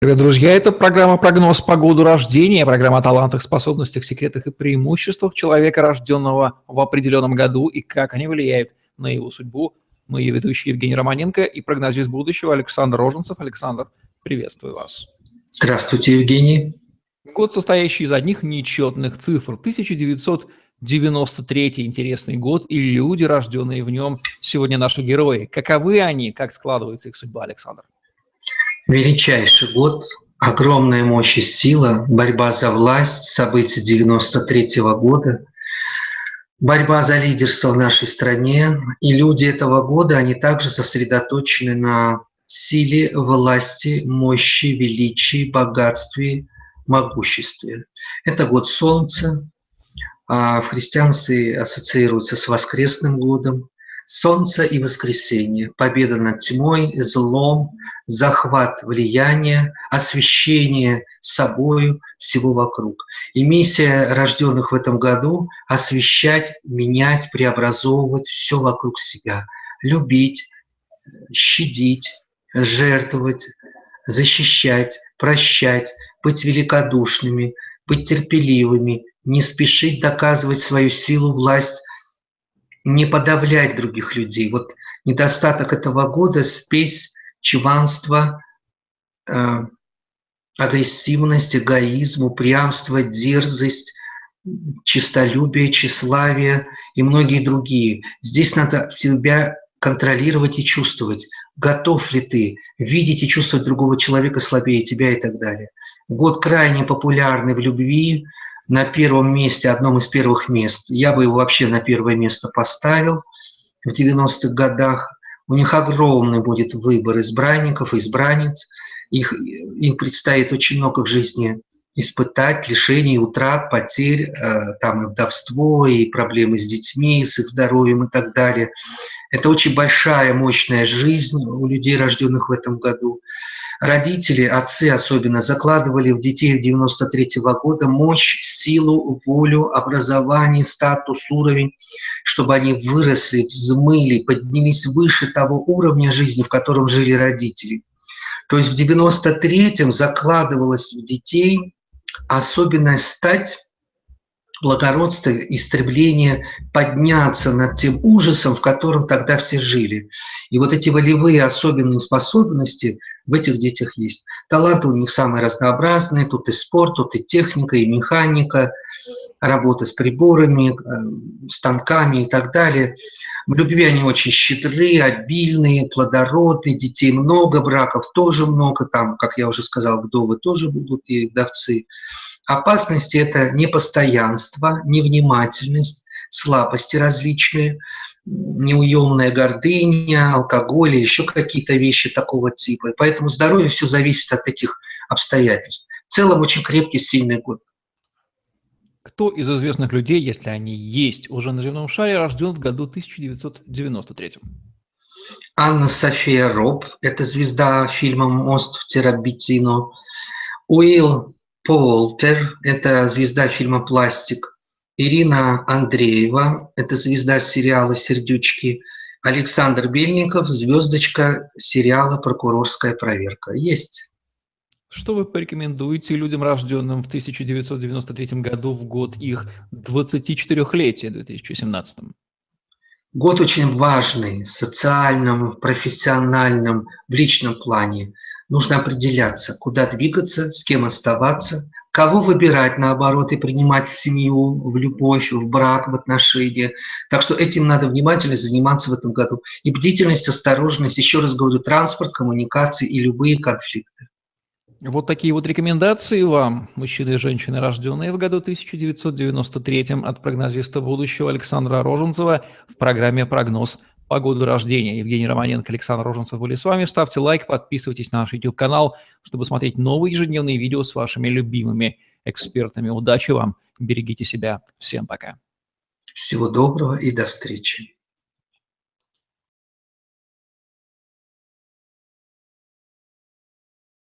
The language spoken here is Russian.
Привет, друзья! Это программа «Прогноз по году рождения», программа о талантах, способностях, секретах и преимуществах человека, рожденного в определенном году, и как они влияют на его судьбу. Мы ее ведущие Евгений Романенко и прогнозист будущего Александр Роженцев. Александр, приветствую вас. Здравствуйте, Евгений. Год, состоящий из одних нечетных цифр. 1993 интересный год, и люди, рожденные в нем, сегодня наши герои. Каковы они, как складывается их судьба, Александр? Величайший год, огромная мощь и сила, борьба за власть, события 93 -го года, борьба за лидерство в нашей стране. И люди этого года, они также сосредоточены на силе, власти, мощи, величии, богатстве, могуществе. Это год Солнца, а в христианстве ассоциируется с воскресным годом. Солнце и воскресенье, победа над тьмой, злом, захват влияния, освещение собою всего вокруг. И миссия рожденных в этом году – освещать, менять, преобразовывать все вокруг себя, любить, щадить, жертвовать, защищать, прощать, быть великодушными, быть терпеливыми, не спешить доказывать свою силу, власть не подавлять других людей. Вот недостаток этого года – спесь, чванство, э, агрессивность, эгоизм, упрямство, дерзость, честолюбие, тщеславие и многие другие. Здесь надо себя контролировать и чувствовать. Готов ли ты видеть и чувствовать другого человека слабее тебя и так далее. Год крайне популярный в любви, на первом месте, одном из первых мест. Я бы его вообще на первое место поставил в 90-х годах. У них огромный будет выбор избранников, избранниц. Их, им предстоит очень много в жизни испытать, лишений, утрат, потерь, э, там и вдовство, и проблемы с детьми, с их здоровьем и так далее. Это очень большая, мощная жизнь у людей, рожденных в этом году родители, отцы особенно, закладывали в детей 93 -го года мощь, силу, волю, образование, статус, уровень, чтобы они выросли, взмыли, поднялись выше того уровня жизни, в котором жили родители. То есть в 93-м закладывалось в детей особенность стать благородство, истребление, подняться над тем ужасом, в котором тогда все жили. И вот эти волевые особенные способности в этих детях есть. Таланты у них самые разнообразные, тут и спорт, тут и техника, и механика, работа с приборами, э, станками и так далее. В любви они очень щедры, обильные, плодородные, детей много, браков тоже много, там, как я уже сказал, вдовы тоже будут и вдовцы. Опасности – это непостоянство, невнимательность, слабости различные, неуемная гордыня, алкоголь или еще какие-то вещи такого типа. И поэтому здоровье все зависит от этих обстоятельств. В целом очень крепкий, сильный год. Кто из известных людей, если они есть уже на земном шаре, рожден в году 1993? Анна София Роб, это звезда фильма «Мост в Терабитино». Уилл Полтер – это звезда фильма «Пластик». Ирина Андреева – это звезда сериала «Сердючки». Александр Бельников – звездочка сериала «Прокурорская проверка». Есть. Что вы порекомендуете людям, рожденным в 1993 году, в год их 24-летия, 2017? Год очень важный в социальном, профессиональном, в личном плане – нужно определяться, куда двигаться, с кем оставаться, кого выбирать, наоборот, и принимать в семью, в любовь, в брак, в отношения. Так что этим надо внимательно заниматься в этом году. И бдительность, осторожность, еще раз говорю, транспорт, коммуникации и любые конфликты. Вот такие вот рекомендации вам, мужчины и женщины, рожденные в году 1993 от прогнозиста будущего Александра Роженцева в программе «Прогноз по году рождения. Евгений Романенко, Александр Роженцев были с вами. Ставьте лайк, подписывайтесь на наш YouTube-канал, чтобы смотреть новые ежедневные видео с вашими любимыми экспертами. Удачи вам, берегите себя. Всем пока. Всего доброго и до встречи.